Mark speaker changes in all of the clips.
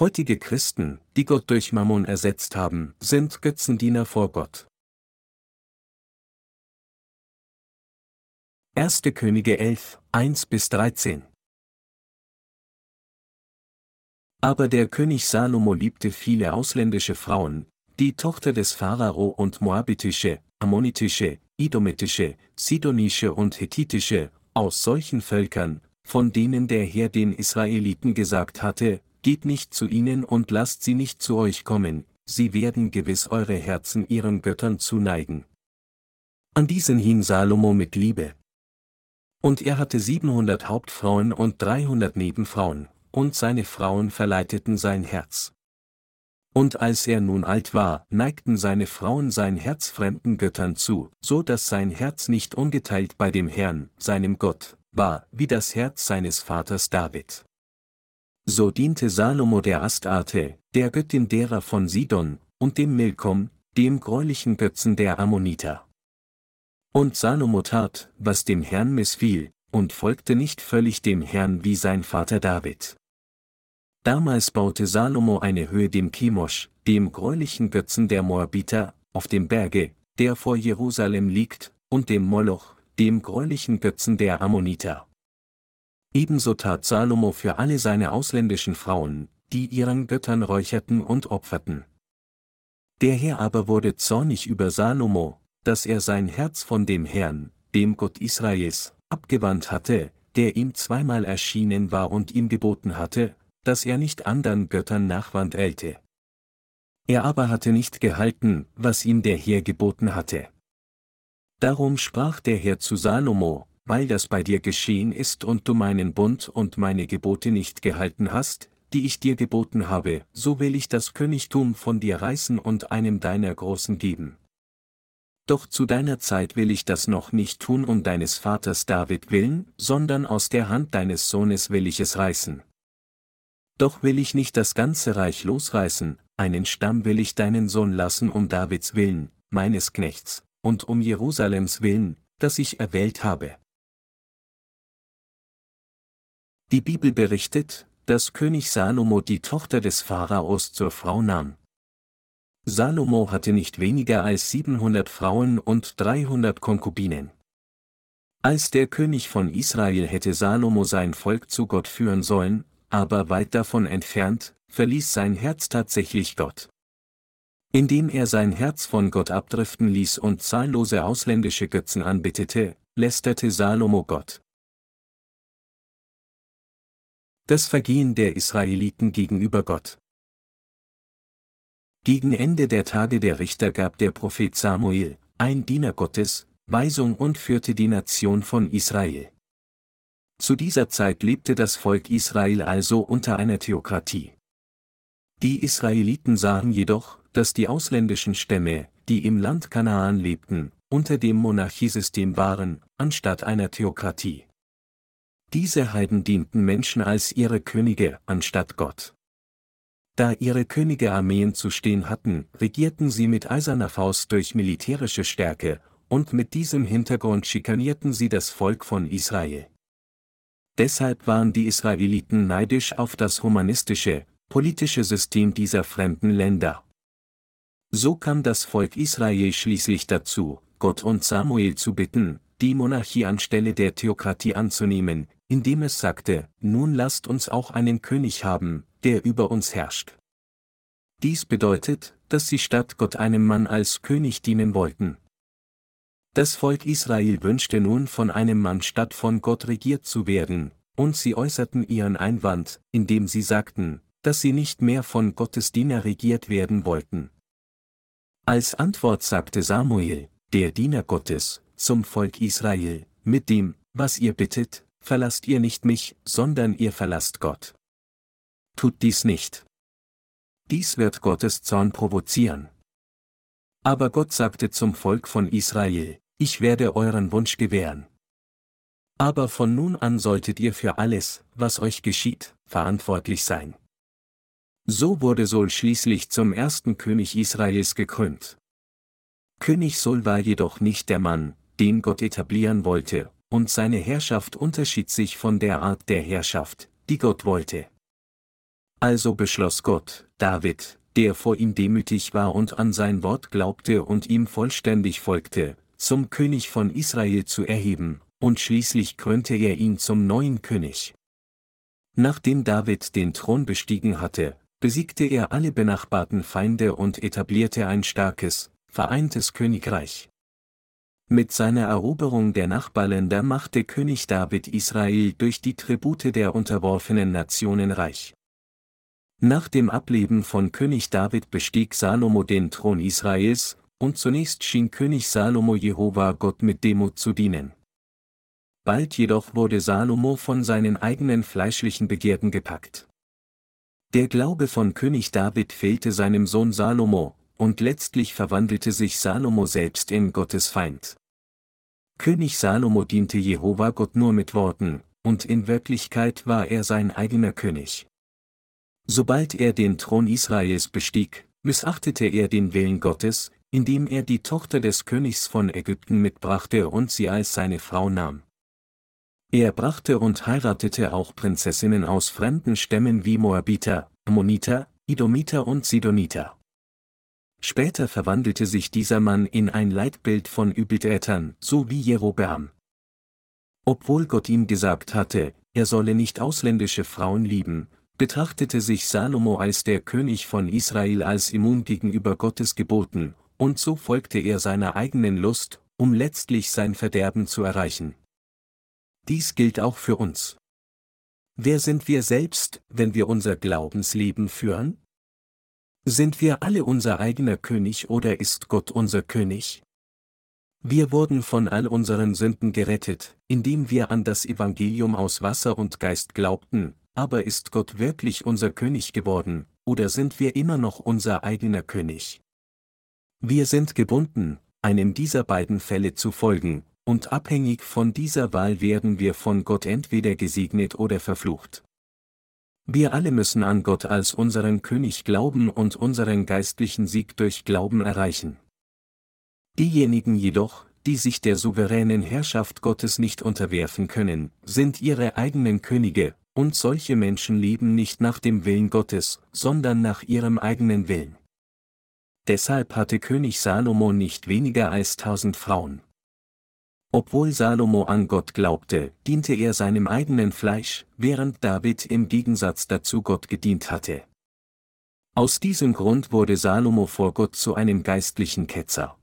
Speaker 1: Heutige Christen, die Gott durch Mammon ersetzt haben, sind Götzendiener vor Gott. 1. Könige 11, 1 bis 13 Aber der König Salomo liebte viele ausländische Frauen, die Tochter des Pharao und moabitische, ammonitische, idometische, sidonische und hethitische, aus solchen Völkern, von denen der Herr den Israeliten gesagt hatte, geht nicht zu ihnen und lasst sie nicht zu euch kommen, sie werden gewiss eure Herzen ihren Göttern zuneigen. An diesen hing Salomo mit Liebe. Und er hatte 700 Hauptfrauen und 300 Nebenfrauen, und seine Frauen verleiteten sein Herz. Und als er nun alt war, neigten seine Frauen sein Herz fremden Göttern zu, so dass sein Herz nicht ungeteilt bei dem Herrn, seinem Gott, war, wie das Herz seines Vaters David. So diente Salomo der Astarte, der Göttin derer von Sidon, und dem Milkom, dem gräulichen Götzen der Ammoniter. Und Salomo tat, was dem Herrn missfiel, und folgte nicht völlig dem Herrn wie sein Vater David. Damals baute Salomo eine Höhe dem Chemosh, dem gräulichen Götzen der Moabiter, auf dem Berge, der vor Jerusalem liegt, und dem Moloch, dem gräulichen Götzen der Ammoniter. Ebenso tat Salomo für alle seine ausländischen Frauen, die ihren Göttern räucherten und opferten. Der Herr aber wurde zornig über Salomo, dass er sein Herz von dem Herrn, dem Gott Israels, abgewandt hatte, der ihm zweimal erschienen war und ihm geboten hatte, dass er nicht andern Göttern nachwandelte. Er aber hatte nicht gehalten, was ihm der Herr geboten hatte. Darum sprach der Herr zu Salomo, weil das bei dir geschehen ist und du meinen Bund und meine Gebote nicht gehalten hast, die ich dir geboten habe, so will ich das Königtum von dir reißen und einem deiner Großen geben. Doch zu deiner Zeit will ich das noch nicht tun um deines Vaters David willen, sondern aus der Hand deines Sohnes will ich es reißen. Doch will ich nicht das ganze Reich losreißen, einen Stamm will ich deinen Sohn lassen um Davids willen, meines Knechts, und um Jerusalems willen, das ich erwählt habe. Die Bibel berichtet, dass König Salomo die Tochter des Pharaos zur Frau nahm. Salomo hatte nicht weniger als 700 Frauen und 300 Konkubinen. Als der König von Israel hätte Salomo sein Volk zu Gott führen sollen, aber weit davon entfernt, verließ sein Herz tatsächlich Gott. Indem er sein Herz von Gott abdriften ließ und zahllose ausländische Götzen anbetete, lästerte Salomo Gott. Das Vergehen der Israeliten gegenüber Gott. Gegen Ende der Tage der Richter gab der Prophet Samuel, ein Diener Gottes, Weisung und führte die Nation von Israel. Zu dieser Zeit lebte das Volk Israel also unter einer Theokratie. Die Israeliten sahen jedoch, dass die ausländischen Stämme, die im Land Kanaan lebten, unter dem Monarchiesystem waren, anstatt einer Theokratie. Diese Heiden dienten Menschen als ihre Könige, anstatt Gott. Da ihre Könige Armeen zu stehen hatten, regierten sie mit eiserner Faust durch militärische Stärke, und mit diesem Hintergrund schikanierten sie das Volk von Israel. Deshalb waren die Israeliten neidisch auf das humanistische, politische System dieser fremden Länder. So kam das Volk Israel schließlich dazu, Gott und Samuel zu bitten, die Monarchie anstelle der Theokratie anzunehmen, indem es sagte, nun lasst uns auch einen König haben, der über uns herrscht. Dies bedeutet, dass sie statt Gott einem Mann als König dienen wollten. Das Volk Israel wünschte nun von einem Mann statt von Gott regiert zu werden, und sie äußerten ihren Einwand, indem sie sagten, dass sie nicht mehr von Gottes Diener regiert werden wollten. Als Antwort sagte Samuel, der Diener Gottes, zum Volk Israel, mit dem, was ihr bittet, verlasst ihr nicht mich, sondern ihr verlasst Gott tut dies nicht. Dies wird Gottes Zorn provozieren. Aber Gott sagte zum Volk von Israel, ich werde euren Wunsch gewähren. Aber von nun an solltet ihr für alles, was euch geschieht, verantwortlich sein. So wurde Sol schließlich zum ersten König Israels gekrönt. König Sol war jedoch nicht der Mann, den Gott etablieren wollte, und seine Herrschaft unterschied sich von der Art der Herrschaft, die Gott wollte. Also beschloss Gott, David, der vor ihm demütig war und an sein Wort glaubte und ihm vollständig folgte, zum König von Israel zu erheben, und schließlich krönte er ihn zum neuen König. Nachdem David den Thron bestiegen hatte, besiegte er alle benachbarten Feinde und etablierte ein starkes, vereintes Königreich. Mit seiner Eroberung der Nachbarländer machte König David Israel durch die Tribute der unterworfenen Nationen reich. Nach dem Ableben von König David bestieg Salomo den Thron Israels, und zunächst schien König Salomo Jehova Gott mit Demut zu dienen. Bald jedoch wurde Salomo von seinen eigenen fleischlichen Begierden gepackt. Der Glaube von König David fehlte seinem Sohn Salomo, und letztlich verwandelte sich Salomo selbst in Gottes Feind. König Salomo diente Jehova Gott nur mit Worten, und in Wirklichkeit war er sein eigener König. Sobald er den Thron Israels bestieg, missachtete er den Willen Gottes, indem er die Tochter des Königs von Ägypten mitbrachte und sie als seine Frau nahm. Er brachte und heiratete auch Prinzessinnen aus fremden Stämmen wie Moabiter, Ammoniter, Idomiter und Sidoniter. Später verwandelte sich dieser Mann in ein Leitbild von Übeltätern, so wie Jerobeam. Obwohl Gott ihm gesagt hatte, er solle nicht ausländische Frauen lieben, betrachtete sich Salomo als der König von Israel als immun gegenüber Gottes Geboten, und so folgte er seiner eigenen Lust, um letztlich sein Verderben zu erreichen. Dies gilt auch für uns. Wer sind wir selbst, wenn wir unser Glaubensleben führen? Sind wir alle unser eigener König oder ist Gott unser König? Wir wurden von all unseren Sünden gerettet, indem wir an das Evangelium aus Wasser und Geist glaubten, aber ist Gott wirklich unser König geworden, oder sind wir immer noch unser eigener König? Wir sind gebunden, einem dieser beiden Fälle zu folgen, und abhängig von dieser Wahl werden wir von Gott entweder gesegnet oder verflucht. Wir alle müssen an Gott als unseren König glauben und unseren geistlichen Sieg durch Glauben erreichen. Diejenigen jedoch, die sich der souveränen Herrschaft Gottes nicht unterwerfen können, sind ihre eigenen Könige, und solche Menschen leben nicht nach dem Willen Gottes, sondern nach ihrem eigenen Willen. Deshalb hatte König Salomo nicht weniger als tausend Frauen. Obwohl Salomo an Gott glaubte, diente er seinem eigenen Fleisch, während David im Gegensatz dazu Gott gedient hatte. Aus diesem Grund wurde Salomo vor Gott zu einem geistlichen Ketzer.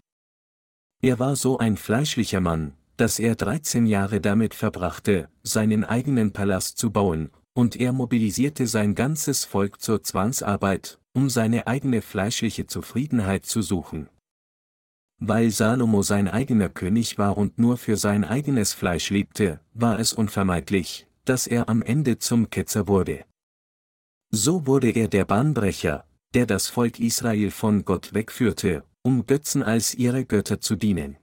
Speaker 1: Er war so ein fleischlicher Mann, dass er 13 Jahre damit verbrachte, seinen eigenen Palast zu bauen, und er mobilisierte sein ganzes Volk zur Zwangsarbeit, um seine eigene fleischliche Zufriedenheit zu suchen. Weil Salomo sein eigener König war und nur für sein eigenes Fleisch lebte, war es unvermeidlich, dass er am Ende zum Ketzer wurde. So wurde er der Bahnbrecher, der das Volk Israel von Gott wegführte, um Götzen als ihre Götter zu dienen.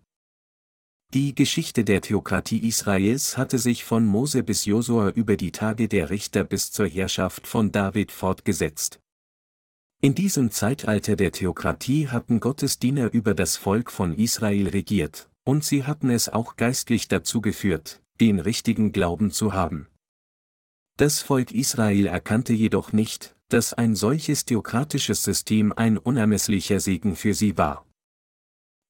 Speaker 1: Die Geschichte der Theokratie Israels hatte sich von Mose bis Josua über die Tage der Richter bis zur Herrschaft von David fortgesetzt, in diesem Zeitalter der Theokratie hatten Gottes Diener über das Volk von Israel regiert, und sie hatten es auch geistlich dazu geführt, den richtigen Glauben zu haben. Das Volk Israel erkannte jedoch nicht, dass ein solches theokratisches System ein unermesslicher Segen für sie war.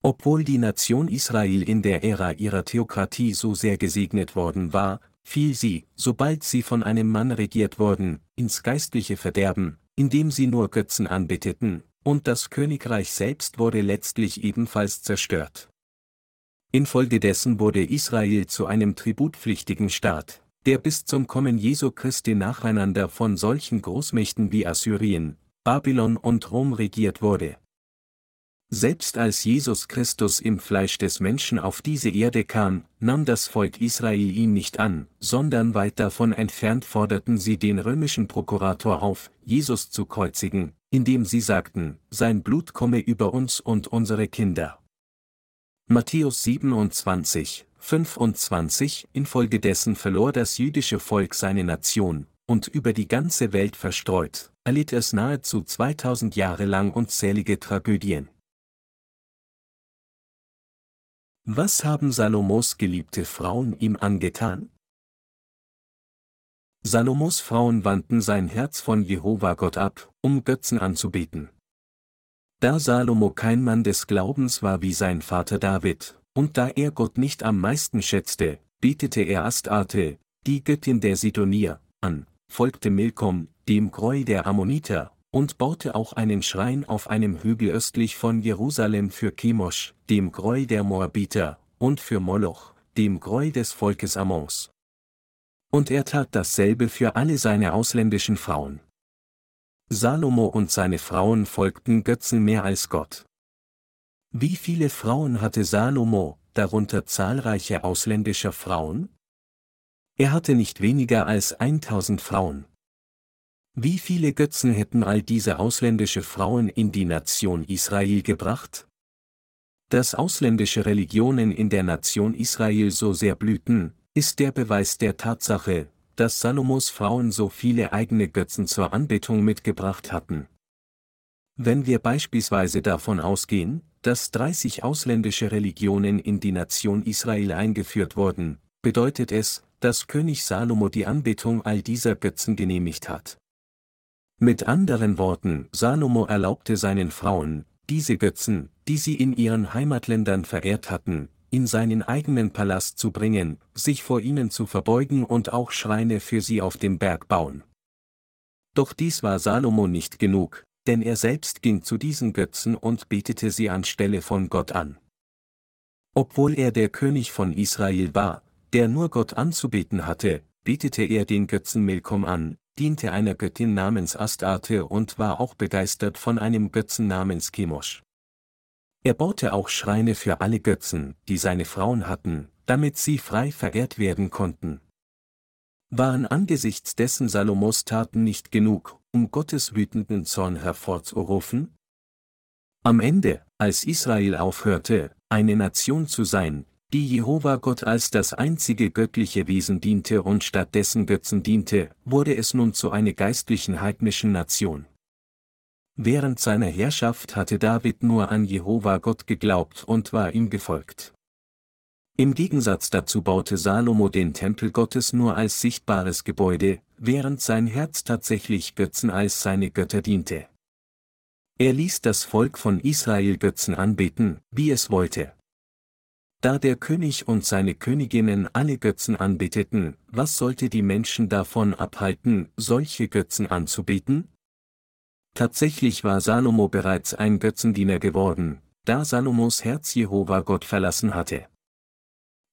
Speaker 1: Obwohl die Nation Israel in der Ära ihrer Theokratie so sehr gesegnet worden war, fiel sie, sobald sie von einem Mann regiert wurden, ins geistliche Verderben, indem sie nur Götzen anbeteten, und das Königreich selbst wurde letztlich ebenfalls zerstört. Infolgedessen wurde Israel zu einem tributpflichtigen Staat, der bis zum Kommen Jesu Christi nacheinander von solchen Großmächten wie Assyrien, Babylon und Rom regiert wurde. Selbst als Jesus Christus im Fleisch des Menschen auf diese Erde kam, nahm das Volk Israel ihn nicht an, sondern weit davon entfernt forderten sie den römischen Prokurator auf, Jesus zu kreuzigen, indem sie sagten, sein Blut komme über uns und unsere Kinder. Matthäus 27, 25 Infolgedessen verlor das jüdische Volk seine Nation, und über die ganze Welt verstreut, erlitt es nahezu 2000 Jahre lang unzählige Tragödien. Was haben Salomos geliebte Frauen ihm angetan? Salomos Frauen wandten sein Herz von Jehova Gott ab, um Götzen anzubeten. Da Salomo kein Mann des Glaubens war wie sein Vater David, und da er Gott nicht am meisten schätzte, betete er Astarte, die Göttin der Sidonier, an, folgte Milkom, dem Greu der Ammoniter, und baute auch einen Schrein auf einem Hügel östlich von Jerusalem für Chemosh, dem Greu der Moabiter, und für Moloch, dem Greu des Volkes Ammons. Und er tat dasselbe für alle seine ausländischen Frauen. Salomo und seine Frauen folgten Götzen mehr als Gott. Wie viele Frauen hatte Salomo, darunter zahlreiche ausländischer Frauen? Er hatte nicht weniger als 1000 Frauen. Wie viele Götzen hätten all diese ausländische Frauen in die Nation Israel gebracht? Dass ausländische Religionen in der Nation Israel so sehr blühten, ist der Beweis der Tatsache, dass Salomos Frauen so viele eigene Götzen zur Anbetung mitgebracht hatten. Wenn wir beispielsweise davon ausgehen, dass 30 ausländische Religionen in die Nation Israel eingeführt wurden, bedeutet es, dass König Salomo die Anbetung all dieser Götzen genehmigt hat. Mit anderen Worten, Salomo erlaubte seinen Frauen, diese Götzen, die sie in ihren Heimatländern verehrt hatten, in seinen eigenen Palast zu bringen, sich vor ihnen zu verbeugen und auch Schreine für sie auf dem Berg bauen. Doch dies war Salomo nicht genug, denn er selbst ging zu diesen Götzen und betete sie anstelle von Gott an. Obwohl er der König von Israel war, der nur Gott anzubeten hatte, betete er den Götzen Milkom an, diente einer Göttin namens Astarte und war auch begeistert von einem Götzen namens Chemosh. Er baute auch Schreine für alle Götzen, die seine Frauen hatten, damit sie frei verehrt werden konnten. Waren angesichts dessen Salomos Taten nicht genug, um Gottes wütenden Zorn hervorzurufen? Am Ende, als Israel aufhörte, eine Nation zu sein, die Jehova Gott als das einzige göttliche Wesen diente und stattdessen Götzen diente, wurde es nun zu einer geistlichen heidnischen Nation. Während seiner Herrschaft hatte David nur an Jehova Gott geglaubt und war ihm gefolgt. Im Gegensatz dazu baute Salomo den Tempel Gottes nur als sichtbares Gebäude, während sein Herz tatsächlich Götzen als seine Götter diente. Er ließ das Volk von Israel Götzen anbeten, wie es wollte. Da der König und seine Königinnen alle Götzen anbeteten, was sollte die Menschen davon abhalten, solche Götzen anzubeten? Tatsächlich war Salomo bereits ein Götzendiener geworden, da Salomos Herz Jehova Gott verlassen hatte.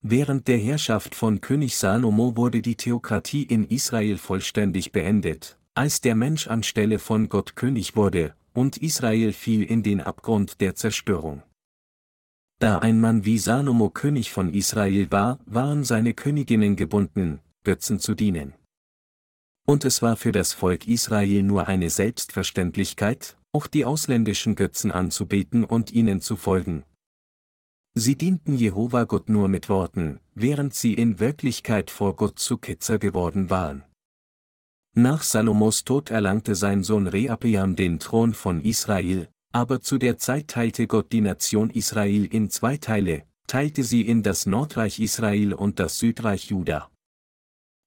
Speaker 1: Während der Herrschaft von König Salomo wurde die Theokratie in Israel vollständig beendet, als der Mensch anstelle von Gott König wurde, und Israel fiel in den Abgrund der Zerstörung. Da ein Mann wie Salomo König von Israel war, waren seine Königinnen gebunden, Götzen zu dienen. Und es war für das Volk Israel nur eine Selbstverständlichkeit, auch die ausländischen Götzen anzubeten und ihnen zu folgen. Sie dienten Jehova Gott nur mit Worten, während sie in Wirklichkeit vor Gott zu Ketzer geworden waren. Nach Salomos Tod erlangte sein Sohn Rehabeam den Thron von Israel, aber zu der Zeit teilte Gott die Nation Israel in zwei Teile, teilte sie in das Nordreich Israel und das Südreich Juda.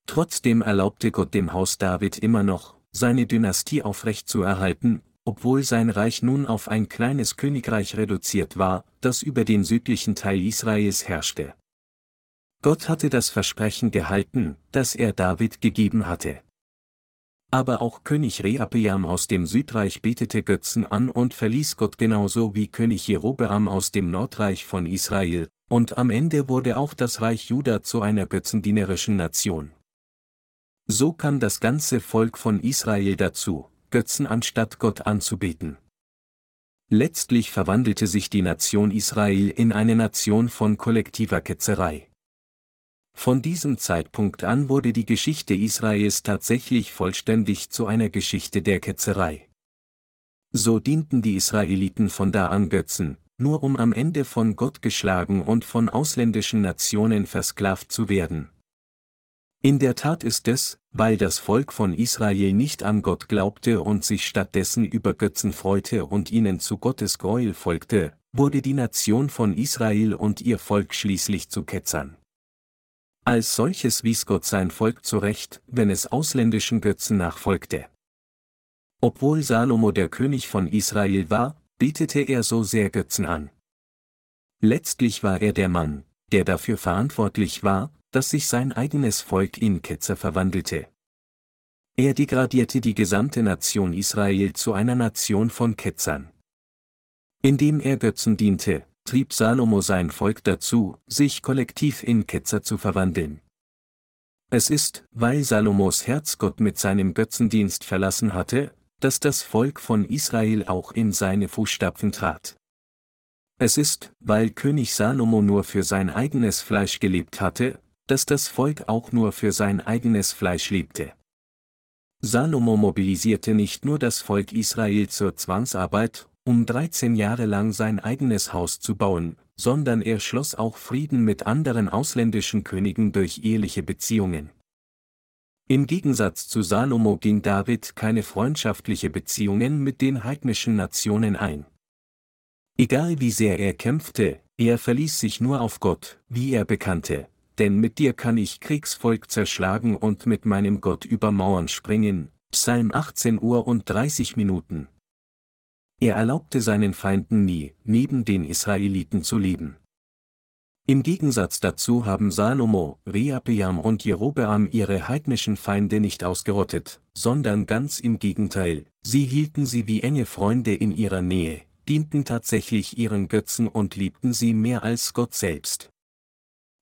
Speaker 1: Trotzdem erlaubte Gott dem Haus David immer noch, seine Dynastie aufrechtzuerhalten, obwohl sein Reich nun auf ein kleines Königreich reduziert war, das über den südlichen Teil Israels herrschte. Gott hatte das Versprechen gehalten, das er David gegeben hatte. Aber auch König Rehabeam aus dem Südreich betete Götzen an und verließ Gott genauso wie König Jerobeam aus dem Nordreich von Israel, und am Ende wurde auch das Reich Juda zu einer götzendienerischen Nation. So kam das ganze Volk von Israel dazu, Götzen anstatt Gott anzubeten. Letztlich verwandelte sich die Nation Israel in eine Nation von kollektiver Ketzerei. Von diesem Zeitpunkt an wurde die Geschichte Israels tatsächlich vollständig zu einer Geschichte der Ketzerei. So dienten die Israeliten von da an Götzen, nur um am Ende von Gott geschlagen und von ausländischen Nationen versklavt zu werden. In der Tat ist es, weil das Volk von Israel nicht an Gott glaubte und sich stattdessen über Götzen freute und ihnen zu Gottes Gräuel folgte, wurde die Nation von Israel und ihr Volk schließlich zu Ketzern. Als solches wies Gott sein Volk zurecht, wenn es ausländischen Götzen nachfolgte. Obwohl Salomo der König von Israel war, betete er so sehr Götzen an. Letztlich war er der Mann, der dafür verantwortlich war, dass sich sein eigenes Volk in Ketzer verwandelte. Er degradierte die gesamte Nation Israel zu einer Nation von Ketzern. Indem er Götzen diente, trieb Salomo sein Volk dazu, sich kollektiv in Ketzer zu verwandeln. Es ist, weil Salomos Herz Gott mit seinem Götzendienst verlassen hatte, dass das Volk von Israel auch in seine Fußstapfen trat. Es ist, weil König Salomo nur für sein eigenes Fleisch gelebt hatte, dass das Volk auch nur für sein eigenes Fleisch lebte. Salomo mobilisierte nicht nur das Volk Israel zur Zwangsarbeit, um 13 Jahre lang sein eigenes Haus zu bauen, sondern er schloss auch Frieden mit anderen ausländischen Königen durch eheliche Beziehungen. Im Gegensatz zu Salomo ging David keine freundschaftliche Beziehungen mit den heidnischen Nationen ein. Egal wie sehr er kämpfte, er verließ sich nur auf Gott, wie er bekannte, denn mit dir kann ich Kriegsvolk zerschlagen und mit meinem Gott über Mauern springen. Psalm 18 Uhr und 30 Minuten. Er erlaubte seinen Feinden nie, neben den Israeliten zu leben. Im Gegensatz dazu haben Salomo, Rehabeam und Jerobeam ihre heidnischen Feinde nicht ausgerottet, sondern ganz im Gegenteil, sie hielten sie wie enge Freunde in ihrer Nähe, dienten tatsächlich ihren Götzen und liebten sie mehr als Gott selbst.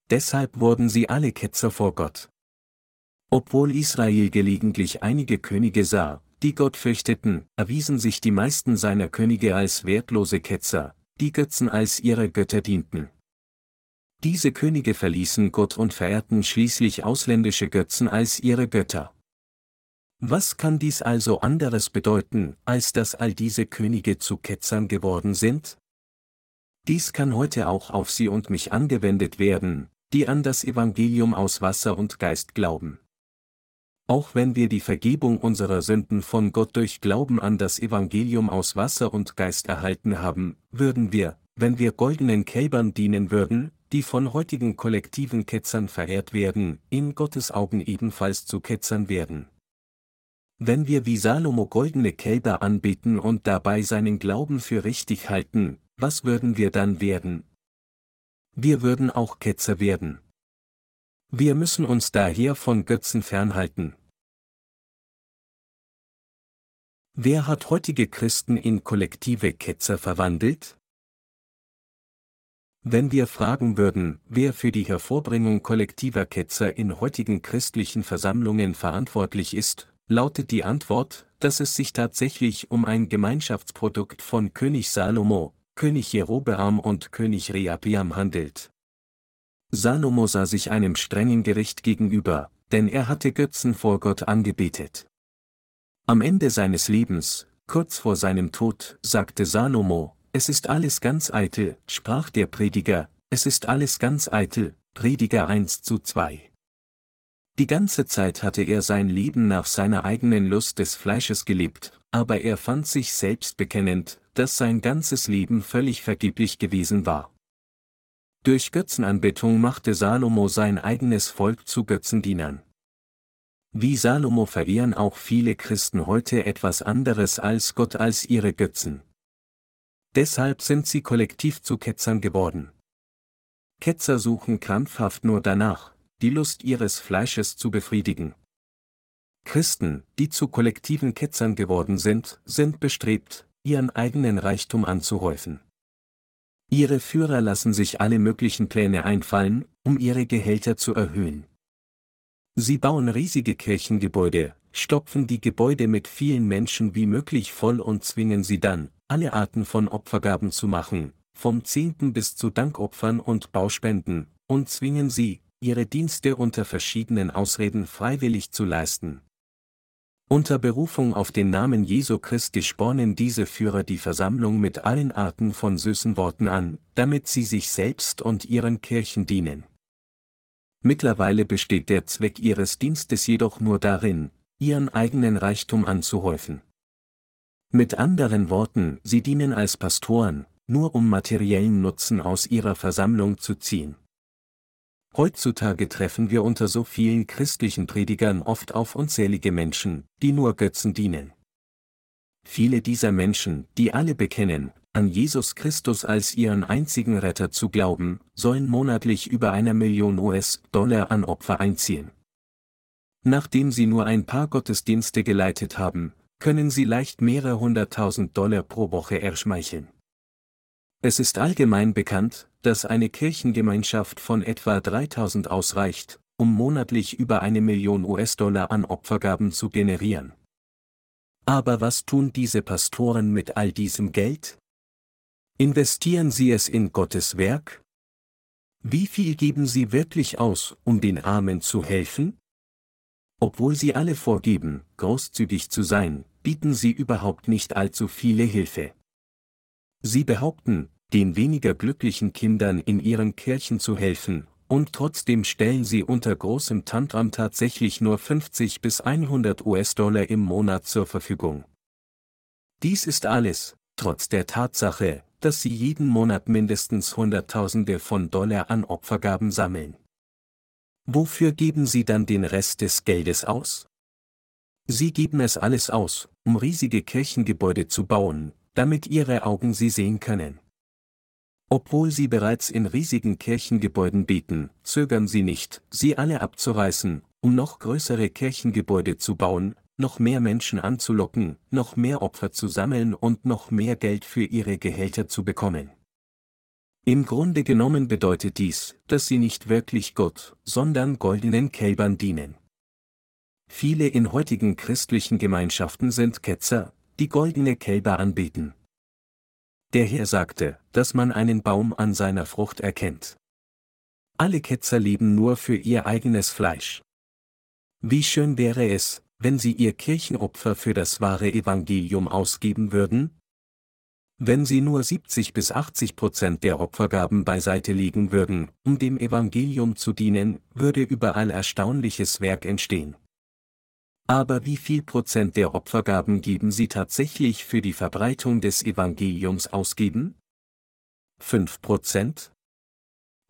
Speaker 1: Deshalb wurden sie alle Ketzer vor Gott. Obwohl Israel gelegentlich einige Könige sah, die Gott fürchteten, erwiesen sich die meisten seiner Könige als wertlose Ketzer, die Götzen als ihre Götter dienten. Diese Könige verließen Gott und verehrten schließlich ausländische Götzen als ihre Götter. Was kann dies also anderes bedeuten, als dass all diese Könige zu Ketzern geworden sind? Dies kann heute auch auf Sie und mich angewendet werden, die an das Evangelium aus Wasser und Geist glauben. Auch wenn wir die Vergebung unserer Sünden von Gott durch Glauben an das Evangelium aus Wasser und Geist erhalten haben, würden wir, wenn wir goldenen Kälbern dienen würden, die von heutigen kollektiven Ketzern verehrt werden, in Gottes Augen ebenfalls zu Ketzern werden. Wenn wir wie Salomo goldene Kälber anbeten und dabei seinen Glauben für richtig halten, was würden wir dann werden? Wir würden auch Ketzer werden. Wir müssen uns daher von Götzen fernhalten, Wer hat heutige Christen in kollektive Ketzer verwandelt? Wenn wir fragen würden, wer für die Hervorbringung kollektiver Ketzer in heutigen christlichen Versammlungen verantwortlich ist, lautet die Antwort, dass es sich tatsächlich um ein Gemeinschaftsprodukt von König Salomo, König Jerobeam und König Rehabeam handelt. Salomo sah sich einem strengen Gericht gegenüber, denn er hatte Götzen vor Gott angebetet. Am Ende seines Lebens, kurz vor seinem Tod, sagte Salomo, es ist alles ganz eitel, sprach der Prediger, es ist alles ganz eitel, Prediger 1 zu 2. Die ganze Zeit hatte er sein Leben nach seiner eigenen Lust des Fleisches gelebt, aber er fand sich selbst bekennend, dass sein ganzes Leben völlig vergeblich gewesen war. Durch Götzenanbetung machte Salomo sein eigenes Volk zu Götzendienern. Wie Salomo verehren auch viele Christen heute etwas anderes als Gott als ihre Götzen. Deshalb sind sie kollektiv zu Ketzern geworden. Ketzer suchen krampfhaft nur danach, die Lust ihres Fleisches zu befriedigen. Christen, die zu kollektiven Ketzern geworden sind, sind bestrebt, ihren eigenen Reichtum anzuhäufen. Ihre Führer lassen sich alle möglichen Pläne einfallen, um ihre Gehälter zu erhöhen. Sie bauen riesige Kirchengebäude, stopfen die Gebäude mit vielen Menschen wie möglich voll und zwingen sie dann, alle Arten von Opfergaben zu machen, vom Zehnten bis zu Dankopfern und Bauspenden, und zwingen sie, ihre Dienste unter verschiedenen Ausreden freiwillig zu leisten. Unter Berufung auf den Namen Jesu Christi spornen diese Führer die Versammlung mit allen Arten von süßen Worten an, damit sie sich selbst und ihren Kirchen dienen. Mittlerweile besteht der Zweck ihres Dienstes jedoch nur darin, ihren eigenen Reichtum anzuhäufen. Mit anderen Worten, sie dienen als Pastoren, nur um materiellen Nutzen aus ihrer Versammlung zu ziehen. Heutzutage treffen wir unter so vielen christlichen Predigern oft auf unzählige Menschen, die nur Götzen dienen. Viele dieser Menschen, die alle bekennen, an Jesus Christus als ihren einzigen Retter zu glauben, sollen monatlich über einer Million US-Dollar an Opfer einziehen. Nachdem sie nur ein paar Gottesdienste geleitet haben, können sie leicht mehrere hunderttausend Dollar pro Woche erschmeicheln. Es ist allgemein bekannt, dass eine Kirchengemeinschaft von etwa 3000 ausreicht, um monatlich über eine Million US-Dollar an Opfergaben zu generieren. Aber was tun diese Pastoren mit all diesem Geld? Investieren sie es in Gottes Werk? Wie viel geben sie wirklich aus, um den Armen zu helfen? Obwohl sie alle vorgeben, großzügig zu sein, bieten sie überhaupt nicht allzu viele Hilfe. Sie behaupten, den weniger glücklichen Kindern in ihren Kirchen zu helfen, und trotzdem stellen sie unter großem Tantram tatsächlich nur 50 bis 100 US-Dollar im Monat zur Verfügung. Dies ist alles, trotz der Tatsache, dass sie jeden Monat mindestens Hunderttausende von Dollar an Opfergaben sammeln. Wofür geben Sie dann den Rest des Geldes aus? Sie geben es alles aus, um riesige Kirchengebäude zu bauen, damit Ihre Augen sie sehen können. Obwohl Sie bereits in riesigen Kirchengebäuden beten, zögern Sie nicht, sie alle abzureißen, um noch größere Kirchengebäude zu bauen, noch mehr Menschen anzulocken, noch mehr Opfer zu sammeln und noch mehr Geld für ihre Gehälter zu bekommen. Im Grunde genommen bedeutet dies, dass sie nicht wirklich Gott, sondern goldenen Kälbern dienen. Viele in heutigen christlichen Gemeinschaften sind Ketzer, die goldene Kälber anbeten. Der Herr sagte, dass man einen Baum an seiner Frucht erkennt. Alle Ketzer leben nur für ihr eigenes Fleisch. Wie schön wäre es, wenn sie ihr Kirchenopfer für das wahre Evangelium ausgeben würden, wenn sie nur 70 bis 80 Prozent der Opfergaben beiseite legen würden, um dem Evangelium zu dienen, würde überall erstaunliches Werk entstehen. Aber wie viel Prozent der Opfergaben geben sie tatsächlich für die Verbreitung des Evangeliums ausgeben? 5 Prozent?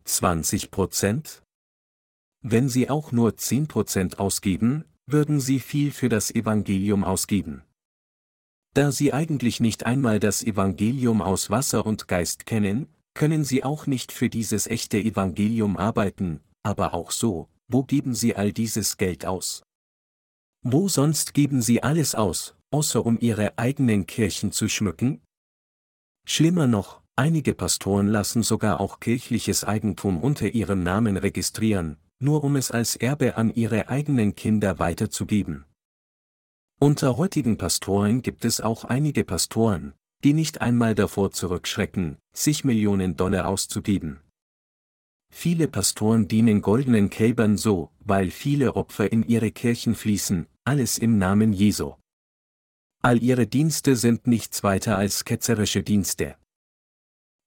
Speaker 1: 20 Prozent? Wenn sie auch nur 10 Prozent ausgeben, würden sie viel für das Evangelium ausgeben. Da sie eigentlich nicht einmal das Evangelium aus Wasser und Geist kennen, können sie auch nicht für dieses echte Evangelium arbeiten, aber auch so, wo geben sie all dieses Geld aus? Wo sonst geben sie alles aus, außer um ihre eigenen Kirchen zu schmücken? Schlimmer noch, einige Pastoren lassen sogar auch kirchliches Eigentum unter ihrem Namen registrieren, nur um es als Erbe an ihre eigenen Kinder weiterzugeben. Unter heutigen Pastoren gibt es auch einige Pastoren, die nicht einmal davor zurückschrecken, sich Millionen Dollar auszugeben. Viele Pastoren dienen goldenen Kälbern so, weil viele Opfer in ihre Kirchen fließen, alles im Namen Jesu. All ihre Dienste sind nichts weiter als ketzerische Dienste.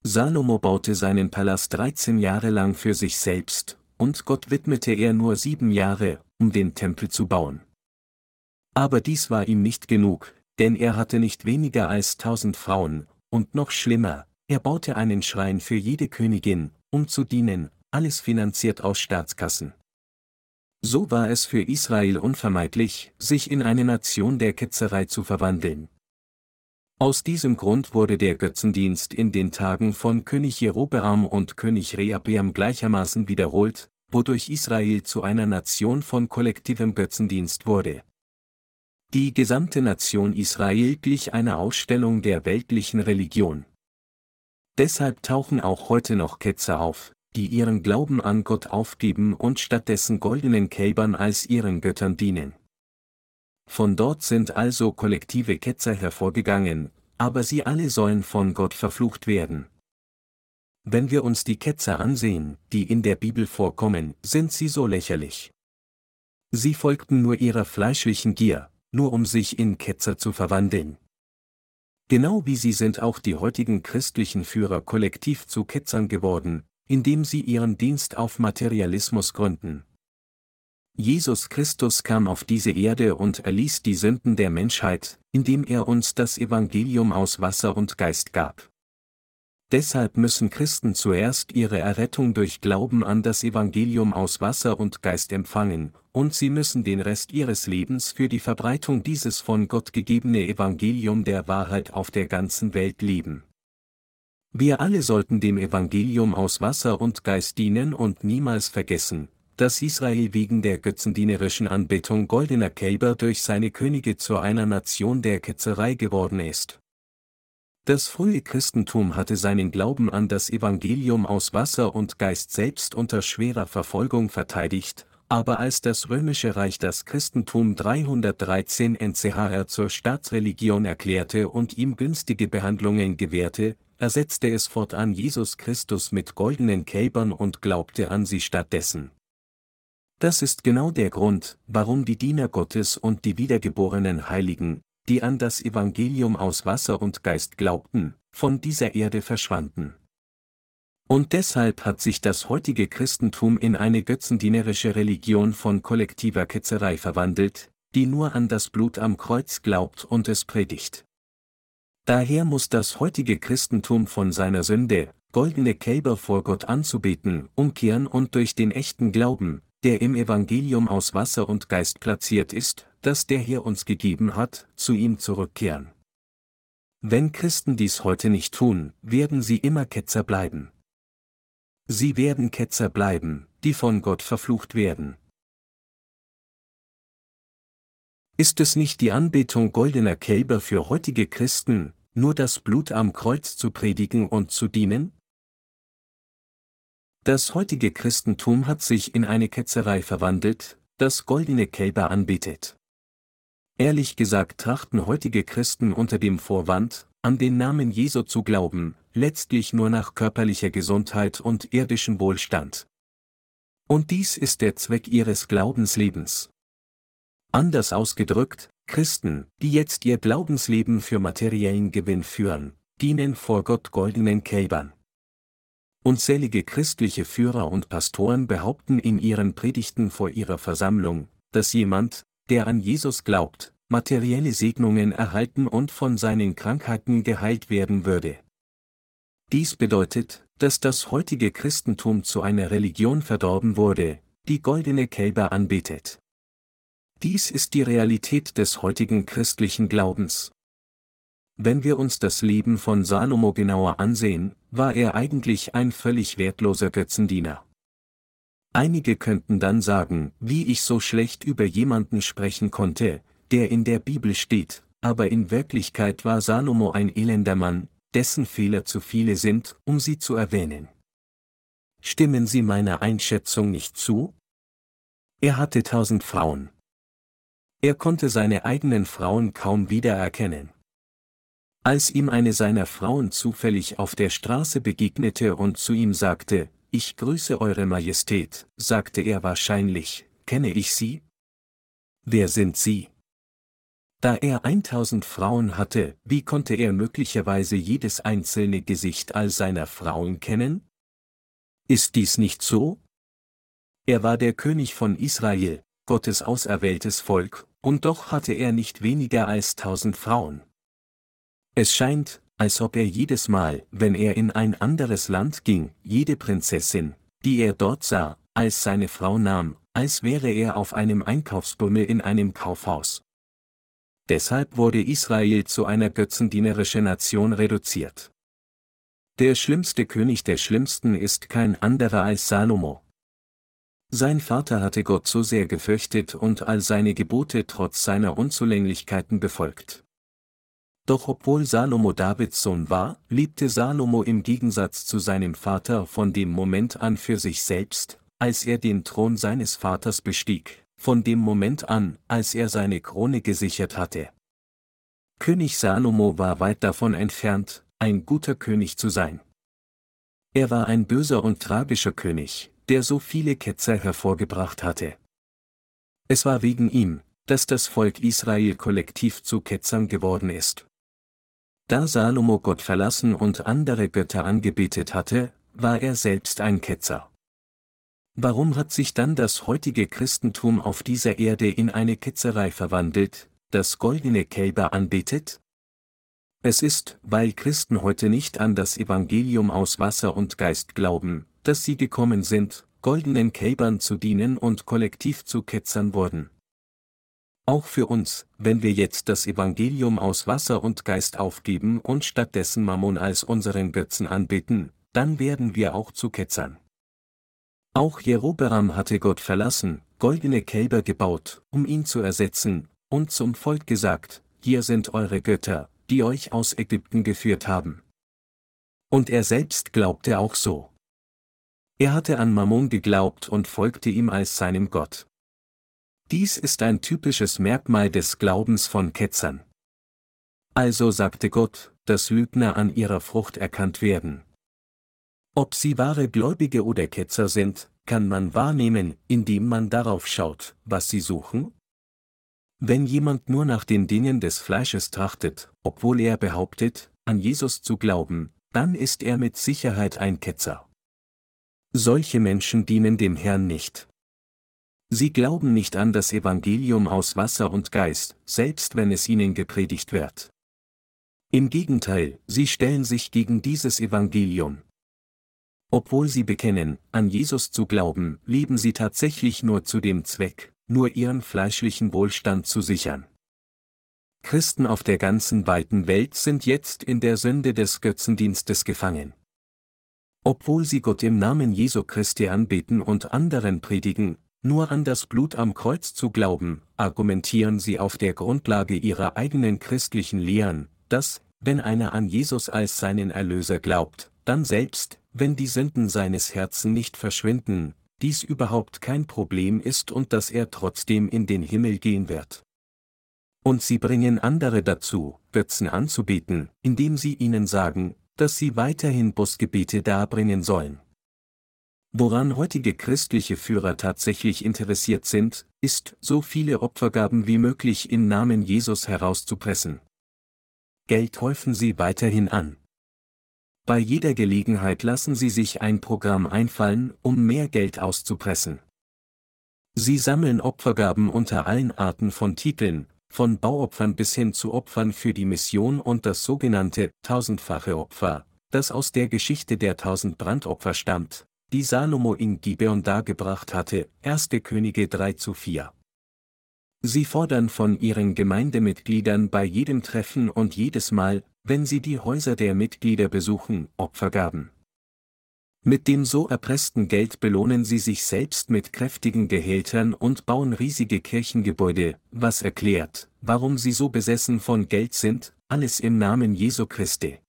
Speaker 1: Salomo baute seinen Palast 13 Jahre lang für sich selbst, und Gott widmete er nur sieben Jahre, um den Tempel zu bauen. Aber dies war ihm nicht genug, denn er hatte nicht weniger als tausend Frauen, und noch schlimmer, er baute einen Schrein für jede Königin, um zu dienen, alles finanziert aus Staatskassen. So war es für Israel unvermeidlich, sich in eine Nation der Ketzerei zu verwandeln. Aus diesem Grund wurde der Götzendienst in den Tagen von König Jerobeam und König Rehabeam gleichermaßen wiederholt, wodurch Israel zu einer Nation von kollektivem Götzendienst wurde. Die gesamte Nation Israel glich einer Ausstellung der weltlichen Religion. Deshalb tauchen auch heute noch Ketzer auf, die ihren Glauben an Gott aufgeben und stattdessen goldenen Kälbern als ihren Göttern dienen. Von dort sind also kollektive Ketzer hervorgegangen, aber sie alle sollen von Gott verflucht werden. Wenn wir uns die Ketzer ansehen, die in der Bibel vorkommen, sind sie so lächerlich. Sie folgten nur ihrer fleischlichen Gier, nur um sich in Ketzer zu verwandeln. Genau wie sie sind auch die heutigen christlichen Führer kollektiv zu Ketzern geworden, indem sie ihren Dienst auf Materialismus gründen. Jesus Christus kam auf diese Erde und erließ die Sünden der Menschheit, indem er uns das Evangelium aus Wasser und Geist gab. Deshalb müssen Christen zuerst ihre Errettung durch Glauben an das Evangelium aus Wasser und Geist empfangen, und sie müssen den Rest ihres Lebens für die Verbreitung dieses von Gott gegebene Evangelium der Wahrheit auf der ganzen Welt leben. Wir alle sollten dem Evangelium aus Wasser und Geist dienen und niemals vergessen, dass Israel wegen der götzendienerischen Anbetung goldener Kälber durch seine Könige zu einer Nation der Ketzerei geworden ist. Das frühe Christentum hatte seinen Glauben an das Evangelium aus Wasser und Geist selbst unter schwerer Verfolgung verteidigt, aber als das römische Reich das Christentum 313 NCHR zur Staatsreligion erklärte und ihm günstige Behandlungen gewährte, ersetzte es fortan Jesus Christus mit goldenen Kälbern und glaubte an sie stattdessen. Das ist genau der Grund, warum die Diener Gottes und die wiedergeborenen Heiligen, die an das Evangelium aus Wasser und Geist glaubten, von dieser Erde verschwanden. Und deshalb hat sich das heutige Christentum in eine götzendienerische Religion von kollektiver Ketzerei verwandelt, die nur an das Blut am Kreuz glaubt und es predigt. Daher muss das heutige Christentum von seiner Sünde, goldene Kälber vor Gott anzubeten, umkehren und durch den echten Glauben, der im Evangelium aus Wasser und Geist platziert ist, das der Herr uns gegeben hat, zu ihm zurückkehren. Wenn Christen dies heute nicht tun, werden sie immer Ketzer bleiben. Sie werden Ketzer bleiben, die von Gott verflucht werden. Ist es nicht die Anbetung goldener Kälber für heutige Christen, nur das Blut am Kreuz zu predigen und zu dienen? Das heutige Christentum hat sich in eine Ketzerei verwandelt, das goldene Kälber anbetet. Ehrlich gesagt trachten heutige Christen unter dem Vorwand, an den Namen Jesu zu glauben, letztlich nur nach körperlicher Gesundheit und irdischem Wohlstand. Und dies ist der Zweck ihres Glaubenslebens. Anders ausgedrückt, Christen, die jetzt ihr Glaubensleben für materiellen Gewinn führen, dienen vor Gott goldenen Kälbern. Unzählige christliche Führer und Pastoren behaupten in ihren Predigten vor ihrer Versammlung, dass jemand, der an Jesus glaubt, materielle Segnungen erhalten und von seinen Krankheiten geheilt werden würde. Dies bedeutet, dass das heutige Christentum zu einer Religion verdorben wurde, die goldene Kälber anbetet. Dies ist die Realität des heutigen christlichen Glaubens. Wenn wir uns das Leben von Salomo genauer ansehen, war er eigentlich ein völlig wertloser Götzendiener. Einige könnten dann sagen, wie ich so schlecht über jemanden sprechen konnte, der in der Bibel steht, aber in Wirklichkeit war Salomo ein elender Mann, dessen Fehler zu viele sind, um sie zu erwähnen. Stimmen Sie meiner Einschätzung nicht zu? Er hatte tausend Frauen. Er konnte seine eigenen Frauen kaum wiedererkennen. Als ihm eine seiner Frauen zufällig auf der Straße begegnete und zu ihm sagte, Ich grüße Eure Majestät, sagte er wahrscheinlich, kenne ich Sie? Wer sind Sie? Da er 1000 Frauen hatte, wie konnte er möglicherweise jedes einzelne Gesicht all seiner Frauen kennen? Ist dies nicht so? Er war der König von Israel, Gottes auserwähltes Volk, und doch hatte er nicht weniger als tausend Frauen. Es scheint, als ob er jedes Mal, wenn er in ein anderes Land ging, jede Prinzessin, die er dort sah, als seine Frau nahm, als wäre er auf einem Einkaufsbummel in einem Kaufhaus. Deshalb wurde Israel zu einer götzendienerischen Nation reduziert. Der schlimmste König der Schlimmsten ist kein anderer als Salomo. Sein Vater hatte Gott so sehr gefürchtet und all seine Gebote trotz seiner Unzulänglichkeiten befolgt. Doch obwohl Salomo Davids Sohn war, liebte Salomo im Gegensatz zu seinem Vater von dem Moment an für sich selbst, als er den Thron seines Vaters bestieg, von dem Moment an, als er seine Krone gesichert hatte. König Salomo war weit davon entfernt, ein guter König zu sein. Er war ein böser und tragischer König, der so viele Ketzer hervorgebracht hatte. Es war wegen ihm, dass das Volk Israel kollektiv zu Ketzern geworden ist. Da Salomo Gott verlassen und andere Götter angebetet hatte, war er selbst ein Ketzer. Warum hat sich dann das heutige Christentum auf dieser Erde in eine Ketzerei verwandelt, das goldene Kälber anbetet? Es ist, weil Christen heute nicht an das Evangelium aus Wasser und Geist glauben, dass sie gekommen sind, goldenen Kälbern zu dienen und kollektiv zu Ketzern wurden. Auch für uns, wenn wir jetzt das Evangelium aus Wasser und Geist aufgeben und stattdessen Mammon als unseren Götzen anbeten, dann werden wir auch zu Ketzern. Auch Jerobeam hatte Gott verlassen, goldene Kälber gebaut, um ihn zu ersetzen, und zum Volk gesagt, hier sind eure Götter, die euch aus Ägypten geführt haben. Und er selbst glaubte auch so. Er hatte an Mammon geglaubt und folgte ihm als seinem Gott. Dies ist ein typisches Merkmal des Glaubens von Ketzern. Also sagte Gott, dass Lügner an ihrer Frucht erkannt werden. Ob sie wahre Gläubige oder Ketzer sind, kann man wahrnehmen, indem man darauf schaut, was sie suchen? Wenn jemand nur nach den Dingen des Fleisches trachtet, obwohl er behauptet, an Jesus zu glauben, dann ist er mit Sicherheit ein Ketzer. Solche Menschen dienen dem Herrn nicht. Sie glauben nicht an das Evangelium aus Wasser und Geist, selbst wenn es ihnen gepredigt wird. Im Gegenteil, sie stellen sich gegen dieses Evangelium. Obwohl sie bekennen, an Jesus zu glauben, leben sie tatsächlich nur zu dem Zweck, nur ihren fleischlichen Wohlstand zu sichern. Christen auf der ganzen weiten Welt sind jetzt in der Sünde des Götzendienstes gefangen. Obwohl sie Gott im Namen Jesu Christi anbeten und anderen predigen, nur an das Blut am Kreuz zu glauben, argumentieren sie auf der Grundlage ihrer eigenen christlichen Lehren, dass, wenn einer an Jesus als seinen Erlöser glaubt, dann selbst, wenn die Sünden seines Herzen nicht verschwinden, dies überhaupt kein Problem ist und dass er trotzdem in den Himmel gehen wird. Und sie bringen andere dazu, Götzen anzubeten, indem sie ihnen sagen, dass sie weiterhin Busgebete darbringen sollen. Woran heutige christliche Führer tatsächlich interessiert sind, ist, so viele Opfergaben wie möglich im Namen Jesus herauszupressen. Geld häufen sie weiterhin an. Bei jeder Gelegenheit lassen sie sich ein Programm einfallen, um mehr Geld auszupressen. Sie sammeln Opfergaben unter allen Arten von Titeln, von Bauopfern bis hin zu Opfern für die Mission und das sogenannte tausendfache Opfer, das aus der Geschichte der tausend Brandopfer stammt, die Salomo in Gibeon dargebracht hatte, 1. Könige 3 zu 4. Sie fordern von ihren Gemeindemitgliedern bei jedem Treffen und jedes Mal, wenn sie die Häuser der Mitglieder besuchen, Opfergaben. Mit dem so erpressten Geld belohnen sie sich selbst mit kräftigen Gehältern und bauen riesige Kirchengebäude, was erklärt, warum sie so besessen von Geld sind, alles im Namen Jesu Christi.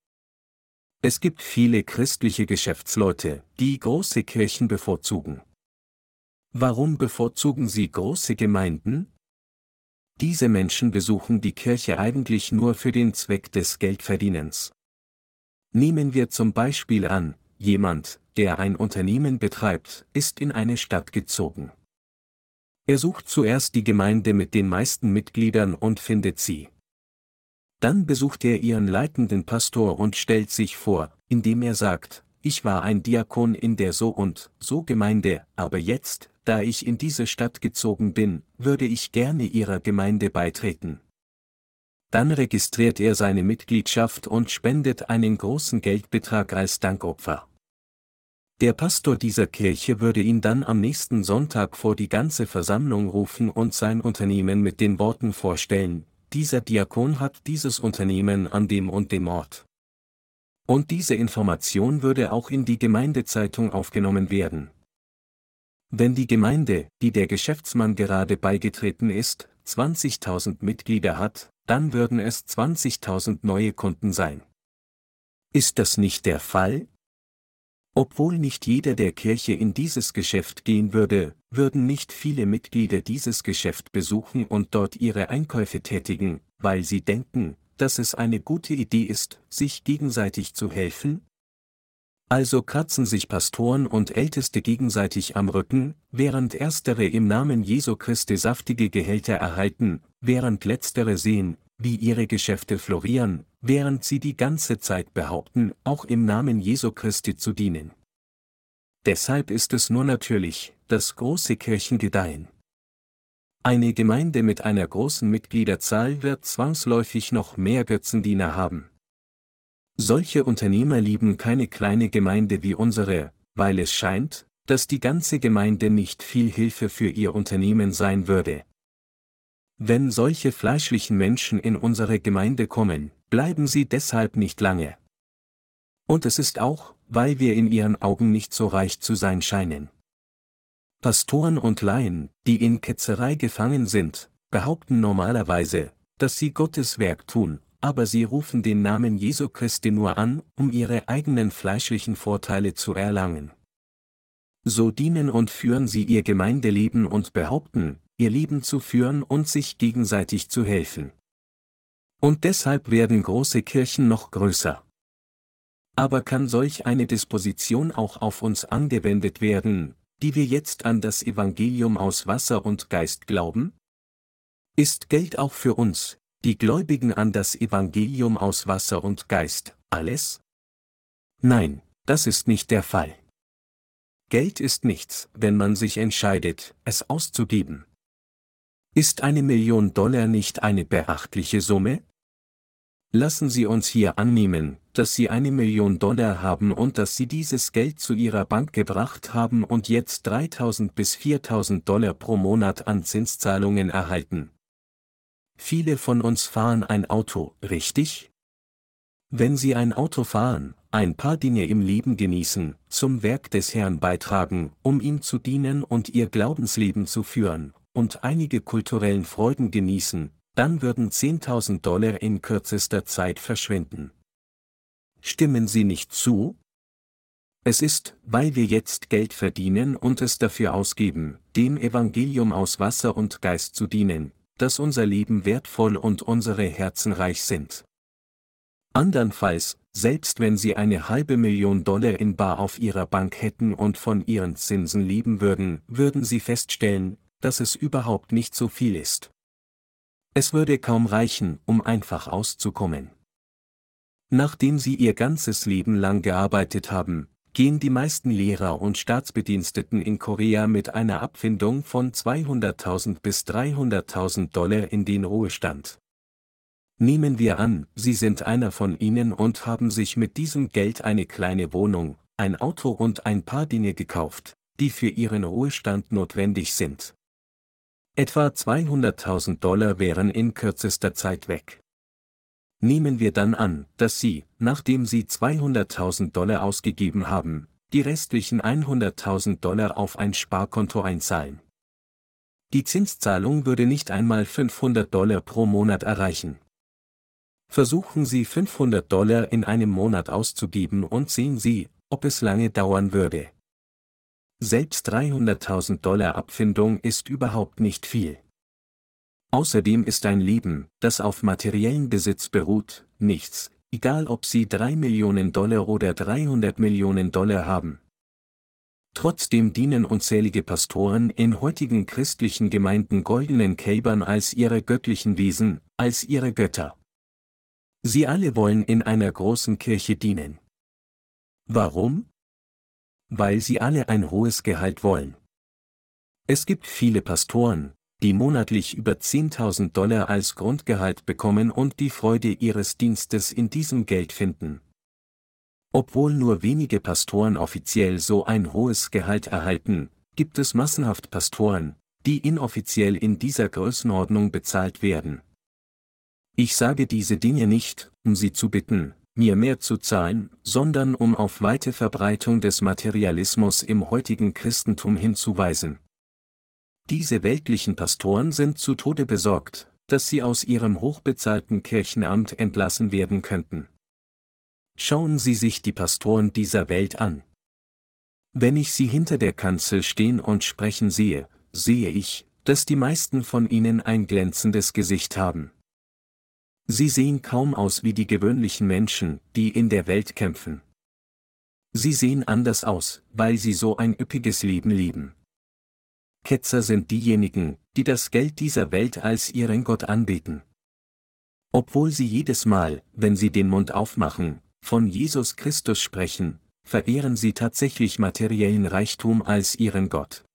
Speaker 1: Es gibt viele christliche Geschäftsleute, die große Kirchen bevorzugen. Warum bevorzugen sie große Gemeinden? Diese Menschen besuchen die Kirche eigentlich nur für den Zweck des Geldverdienens. Nehmen wir zum Beispiel an, jemand, der ein Unternehmen betreibt, ist in eine Stadt gezogen. Er sucht zuerst die Gemeinde mit den meisten Mitgliedern und findet sie. Dann besucht er ihren leitenden Pastor und stellt sich vor, indem er sagt, ich war ein Diakon in der so und so Gemeinde, aber jetzt, da ich in diese Stadt gezogen bin, würde ich gerne ihrer Gemeinde beitreten. Dann registriert er seine Mitgliedschaft und spendet einen großen Geldbetrag als Dankopfer. Der Pastor dieser Kirche würde ihn dann am nächsten Sonntag vor die ganze Versammlung rufen und sein Unternehmen mit den Worten vorstellen, dieser Diakon hat dieses Unternehmen an dem und dem Ort. Und diese Information würde auch in die Gemeindezeitung aufgenommen werden. Wenn die Gemeinde, die der Geschäftsmann gerade beigetreten ist, 20.000 Mitglieder hat, dann würden es 20.000 neue Kunden sein. Ist das nicht der Fall? Obwohl nicht jeder der Kirche in dieses Geschäft gehen würde, würden nicht viele Mitglieder dieses Geschäft besuchen und dort ihre Einkäufe tätigen, weil sie denken, dass es eine gute Idee ist, sich gegenseitig zu helfen? Also kratzen sich Pastoren und Älteste gegenseitig am Rücken, während erstere im Namen Jesu Christi saftige Gehälter erhalten, während letztere sehen, wie ihre Geschäfte florieren, während sie die ganze Zeit behaupten, auch im Namen Jesu Christi zu dienen. Deshalb ist es nur natürlich, dass große Kirchen gedeihen. Eine Gemeinde mit einer großen Mitgliederzahl wird zwangsläufig noch mehr Götzendiener haben. Solche Unternehmer lieben keine kleine Gemeinde wie unsere, weil es scheint, dass die ganze Gemeinde nicht viel Hilfe für ihr Unternehmen sein würde. Wenn solche fleischlichen Menschen in unsere Gemeinde kommen, bleiben sie deshalb nicht lange. Und es ist auch, weil wir in ihren Augen nicht so reich zu sein scheinen. Pastoren und Laien, die in Ketzerei gefangen sind, behaupten normalerweise, dass sie Gottes Werk tun, aber sie rufen den Namen Jesu Christi nur an, um ihre eigenen fleischlichen Vorteile zu erlangen. So dienen und führen sie ihr Gemeindeleben und behaupten, ihr Leben zu führen und sich gegenseitig zu helfen. Und deshalb werden große Kirchen noch größer. Aber kann solch eine Disposition auch auf uns angewendet werden, die wir jetzt an das Evangelium aus Wasser und Geist glauben? Ist Geld auch für uns, die Gläubigen an das Evangelium aus Wasser und Geist, alles? Nein, das ist nicht der Fall. Geld ist nichts, wenn man sich entscheidet, es auszugeben. Ist eine Million Dollar nicht eine beachtliche Summe? Lassen Sie uns hier annehmen, dass Sie eine Million Dollar haben und dass Sie dieses Geld zu Ihrer Bank gebracht haben und jetzt 3000 bis 4000 Dollar pro Monat an Zinszahlungen erhalten. Viele von uns fahren ein Auto, richtig? Wenn Sie ein Auto fahren, ein paar Dinge im Leben genießen, zum Werk des Herrn beitragen, um ihm zu dienen und Ihr Glaubensleben zu führen, und einige kulturellen Freuden genießen, dann würden 10.000 Dollar in kürzester Zeit verschwinden. Stimmen Sie nicht zu? Es ist, weil wir jetzt Geld verdienen und es dafür ausgeben, dem Evangelium aus Wasser und Geist zu dienen, dass unser Leben wertvoll und unsere Herzen reich sind. Andernfalls, selbst wenn Sie eine halbe Million Dollar in Bar auf Ihrer Bank hätten und von Ihren Zinsen leben würden, würden Sie feststellen, dass es überhaupt nicht so viel ist. Es würde kaum reichen, um einfach auszukommen. Nachdem Sie Ihr ganzes Leben lang gearbeitet haben, gehen die meisten Lehrer und Staatsbediensteten in Korea mit einer Abfindung von 200.000 bis 300.000 Dollar in den Ruhestand. Nehmen wir an, Sie sind einer von ihnen und haben sich mit diesem Geld eine kleine Wohnung, ein Auto und ein paar Dinge gekauft, die für Ihren Ruhestand notwendig sind. Etwa 200.000 Dollar wären in kürzester Zeit weg. Nehmen wir dann an, dass Sie, nachdem Sie 200.000 Dollar ausgegeben haben, die restlichen 100.000 Dollar auf ein Sparkonto einzahlen. Die Zinszahlung würde nicht einmal 500 Dollar pro Monat erreichen. Versuchen Sie 500 Dollar in einem Monat auszugeben und sehen Sie, ob es lange dauern würde. Selbst 300.000 Dollar Abfindung ist überhaupt nicht viel. Außerdem ist ein Leben, das auf materiellen Besitz beruht, nichts, egal ob Sie 3 Millionen Dollar oder 300 Millionen Dollar haben. Trotzdem dienen unzählige Pastoren in heutigen christlichen Gemeinden goldenen Kälbern als ihre göttlichen Wesen, als ihre Götter. Sie alle wollen in einer großen Kirche dienen. Warum? Weil sie alle ein hohes Gehalt wollen. Es gibt viele Pastoren, die monatlich über 10.000 Dollar als Grundgehalt bekommen und die Freude ihres Dienstes in diesem Geld finden. Obwohl nur wenige Pastoren offiziell so ein hohes Gehalt erhalten, gibt es massenhaft Pastoren, die inoffiziell in dieser Größenordnung bezahlt werden. Ich sage diese Dinge nicht, um sie zu bitten, mir mehr zu zahlen, sondern um auf weite Verbreitung des Materialismus im heutigen Christentum hinzuweisen. Diese weltlichen Pastoren sind zu Tode besorgt, dass sie aus ihrem hochbezahlten Kirchenamt entlassen werden könnten. Schauen Sie sich die Pastoren dieser Welt an. Wenn ich sie hinter der Kanzel stehen und sprechen sehe, sehe ich, dass die meisten von ihnen ein glänzendes Gesicht haben. Sie sehen kaum aus wie die gewöhnlichen Menschen, die in der Welt kämpfen. Sie sehen anders aus, weil sie so ein üppiges Leben lieben. Ketzer sind diejenigen, die das Geld dieser Welt als ihren Gott anbeten. Obwohl sie jedes Mal, wenn sie den Mund aufmachen, von Jesus Christus sprechen, verehren sie tatsächlich materiellen Reichtum als ihren Gott.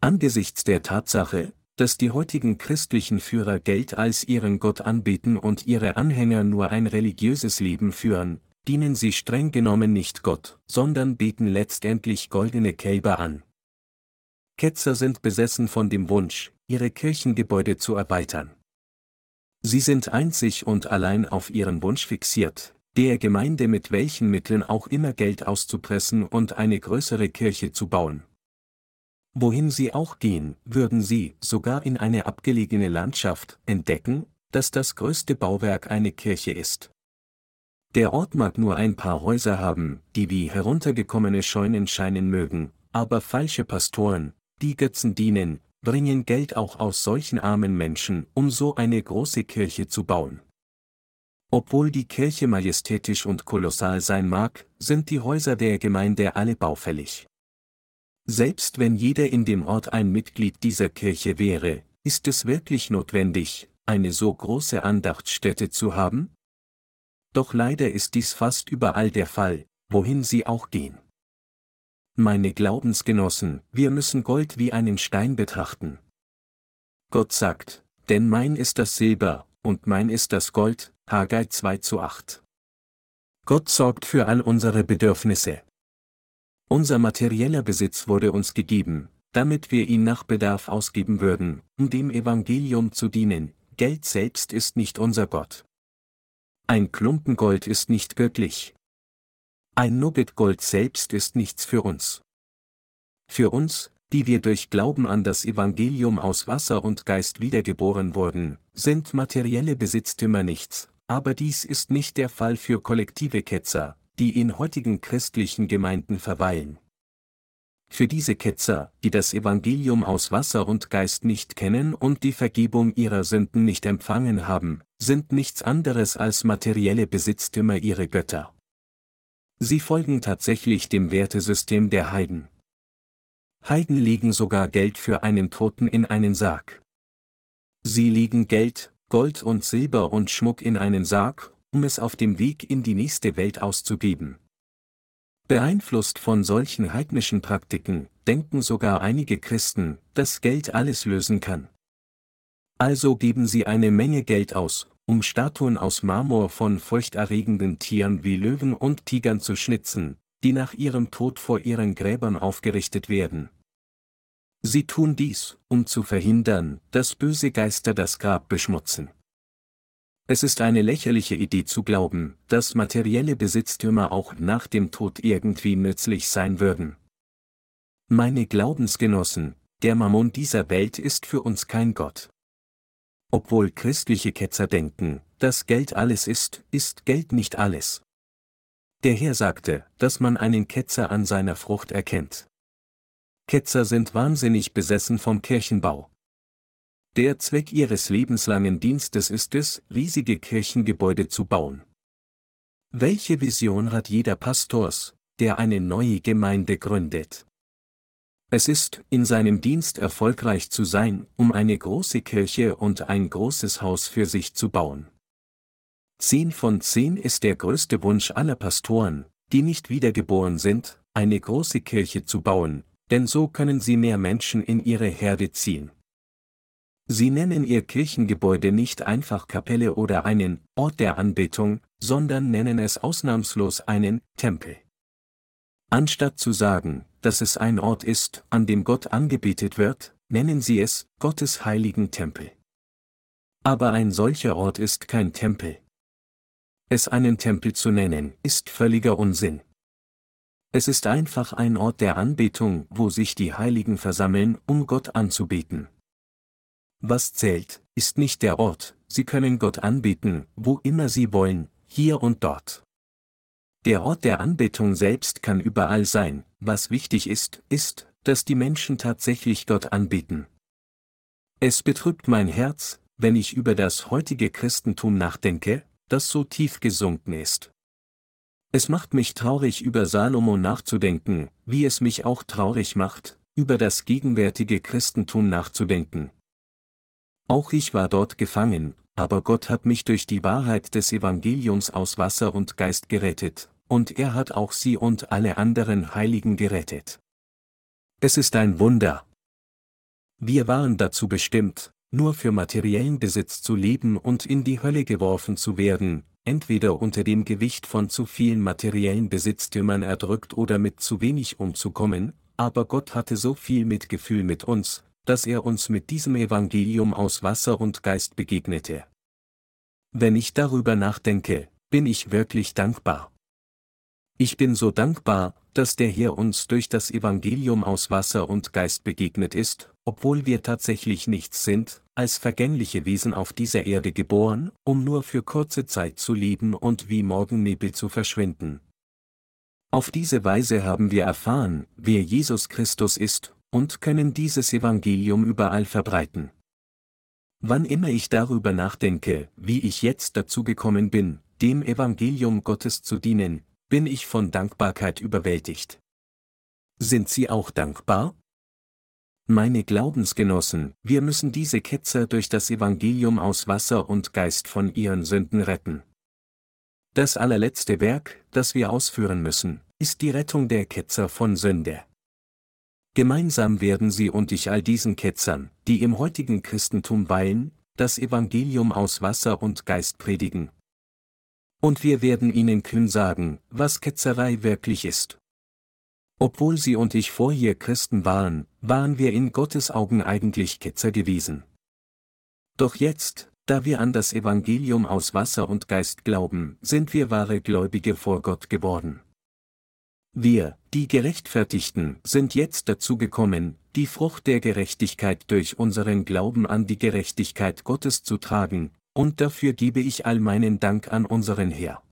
Speaker 1: Angesichts der Tatsache, dass die heutigen christlichen Führer Geld als ihren Gott anbeten und ihre Anhänger nur ein religiöses Leben führen, dienen sie streng genommen nicht Gott, sondern beten letztendlich goldene Kälber an. Ketzer sind besessen von dem Wunsch, ihre Kirchengebäude zu erweitern. Sie sind einzig und allein auf ihren Wunsch fixiert, der Gemeinde mit welchen Mitteln auch immer Geld auszupressen und eine größere Kirche zu bauen. Wohin sie auch gehen, würden sie, sogar in eine abgelegene Landschaft, entdecken, dass das größte Bauwerk eine Kirche ist. Der Ort mag nur ein paar Häuser haben, die wie heruntergekommene Scheunen scheinen mögen, aber falsche Pastoren, die Götzen dienen, bringen Geld auch aus solchen armen Menschen, um so eine große Kirche zu bauen. Obwohl die Kirche majestätisch und kolossal sein mag, sind die Häuser der Gemeinde alle baufällig. Selbst wenn jeder in dem Ort ein Mitglied dieser Kirche wäre, ist es wirklich notwendig, eine so große Andachtsstätte zu haben? Doch leider ist dies fast überall der Fall, wohin sie auch gehen. Meine Glaubensgenossen, wir müssen Gold wie einen Stein betrachten. Gott sagt, denn mein ist das Silber, und mein ist das Gold, Haggai 2 zu 8. Gott sorgt für all unsere Bedürfnisse. Unser materieller Besitz wurde uns gegeben, damit wir ihn nach Bedarf ausgeben würden, um dem Evangelium zu dienen, Geld selbst ist nicht unser Gott. Ein Klumpen Gold ist nicht göttlich. Ein Nugget Gold selbst ist nichts für uns. Für uns, die wir durch Glauben an das Evangelium aus Wasser und Geist wiedergeboren wurden, sind materielle Besitztümer nichts, aber dies ist nicht der Fall für kollektive Ketzer, die in heutigen christlichen Gemeinden verweilen. Für diese Ketzer, die das Evangelium aus Wasser und Geist nicht kennen und die Vergebung ihrer Sünden nicht empfangen haben, sind nichts anderes als materielle Besitztümer ihre Götter. Sie folgen tatsächlich dem Wertesystem der Heiden. Heiden legen sogar Geld für einen Toten in einen Sarg. Sie legen Geld, Gold und Silber und Schmuck in einen Sarg, um es auf dem Weg in die nächste Welt auszugeben. Beeinflusst von solchen heidnischen Praktiken, denken sogar einige Christen, dass Geld alles lösen kann. Also geben sie eine Menge Geld aus, um Statuen aus Marmor von furchterregenden Tieren wie Löwen und Tigern zu schnitzen, die nach ihrem Tod vor ihren Gräbern aufgerichtet werden. Sie tun dies, um zu verhindern, dass böse Geister das Grab beschmutzen. Es ist eine lächerliche Idee zu glauben, dass materielle Besitztümer auch nach dem Tod irgendwie nützlich sein würden. Meine Glaubensgenossen, der Mammon dieser Welt ist für uns kein Gott. Obwohl christliche Ketzer denken, dass Geld alles ist, ist Geld nicht alles. Der Herr sagte, dass man einen Ketzer an seiner Frucht erkennt. Ketzer sind wahnsinnig besessen vom Kirchenbau. Der Zweck ihres lebenslangen Dienstes ist es, riesige Kirchengebäude zu bauen. Welche Vision hat jeder Pastors, der eine neue Gemeinde gründet? Es ist, in seinem Dienst erfolgreich zu sein, um eine große Kirche und ein großes Haus für sich zu bauen. Zehn von zehn ist der größte Wunsch aller Pastoren, die nicht wiedergeboren sind, eine große Kirche zu bauen, denn so können sie mehr Menschen in ihre Herde ziehen. Sie nennen ihr Kirchengebäude nicht einfach Kapelle oder einen Ort der Anbetung, sondern nennen es ausnahmslos einen Tempel. Anstatt zu sagen, dass es ein Ort ist, an dem Gott angebetet wird, nennen sie es Gottes heiligen Tempel. Aber ein solcher Ort ist kein Tempel. Es einen Tempel zu nennen, ist völliger Unsinn. Es ist einfach ein Ort der Anbetung, wo sich die Heiligen versammeln, um Gott anzubeten. Was zählt, ist nicht der Ort, sie können Gott anbeten, wo immer sie wollen, hier und dort. Der Ort der Anbetung selbst kann überall sein, was wichtig ist, ist, dass die Menschen tatsächlich Gott anbeten. Es betrübt mein Herz, wenn ich über das heutige Christentum nachdenke, das so tief gesunken ist. Es macht mich traurig über Salomo nachzudenken, wie es mich auch traurig macht, über das gegenwärtige Christentum nachzudenken. Auch ich war dort gefangen, aber Gott hat mich durch die Wahrheit des Evangeliums aus Wasser und Geist gerettet, und er hat auch sie und alle anderen Heiligen gerettet. Es ist ein Wunder. Wir waren dazu bestimmt, nur für materiellen Besitz zu leben und in die Hölle geworfen zu werden, entweder unter dem Gewicht von zu vielen materiellen Besitztümern erdrückt oder mit zu wenig umzukommen, aber Gott hatte so viel Mitgefühl mit uns, dass er uns mit diesem Evangelium aus Wasser und Geist begegnete. Wenn ich darüber nachdenke, bin ich wirklich dankbar. Ich bin so dankbar, dass der Herr uns durch das Evangelium aus Wasser und Geist begegnet ist, obwohl wir tatsächlich nichts sind, als vergängliche Wesen auf dieser Erde geboren, um nur für kurze Zeit zu leben und wie Morgennebel zu verschwinden. Auf diese Weise haben wir erfahren, wer Jesus Christus ist, und können dieses Evangelium überall verbreiten. Wann immer ich darüber nachdenke, wie ich jetzt dazu gekommen bin, dem Evangelium Gottes zu dienen, bin ich von Dankbarkeit überwältigt. Sind Sie auch dankbar? Meine Glaubensgenossen, wir müssen diese Ketzer durch das Evangelium aus Wasser und Geist von ihren Sünden retten. Das allerletzte Werk, das wir ausführen müssen, ist die Rettung der Ketzer von Sünde. Gemeinsam werden sie und ich all diesen Ketzern, die im heutigen Christentum weilen, das Evangelium aus Wasser und Geist predigen. Und wir werden ihnen kühn sagen, was Ketzerei wirklich ist. Obwohl sie und ich vorher Christen waren, waren wir in Gottes Augen eigentlich Ketzer gewesen. Doch jetzt, da wir an das Evangelium aus Wasser und Geist glauben, sind wir wahre Gläubige vor Gott geworden. Wir, die Gerechtfertigten, sind jetzt dazu gekommen, die Frucht der Gerechtigkeit durch unseren Glauben an die Gerechtigkeit Gottes zu tragen, und dafür gebe ich all meinen Dank an unseren Herr.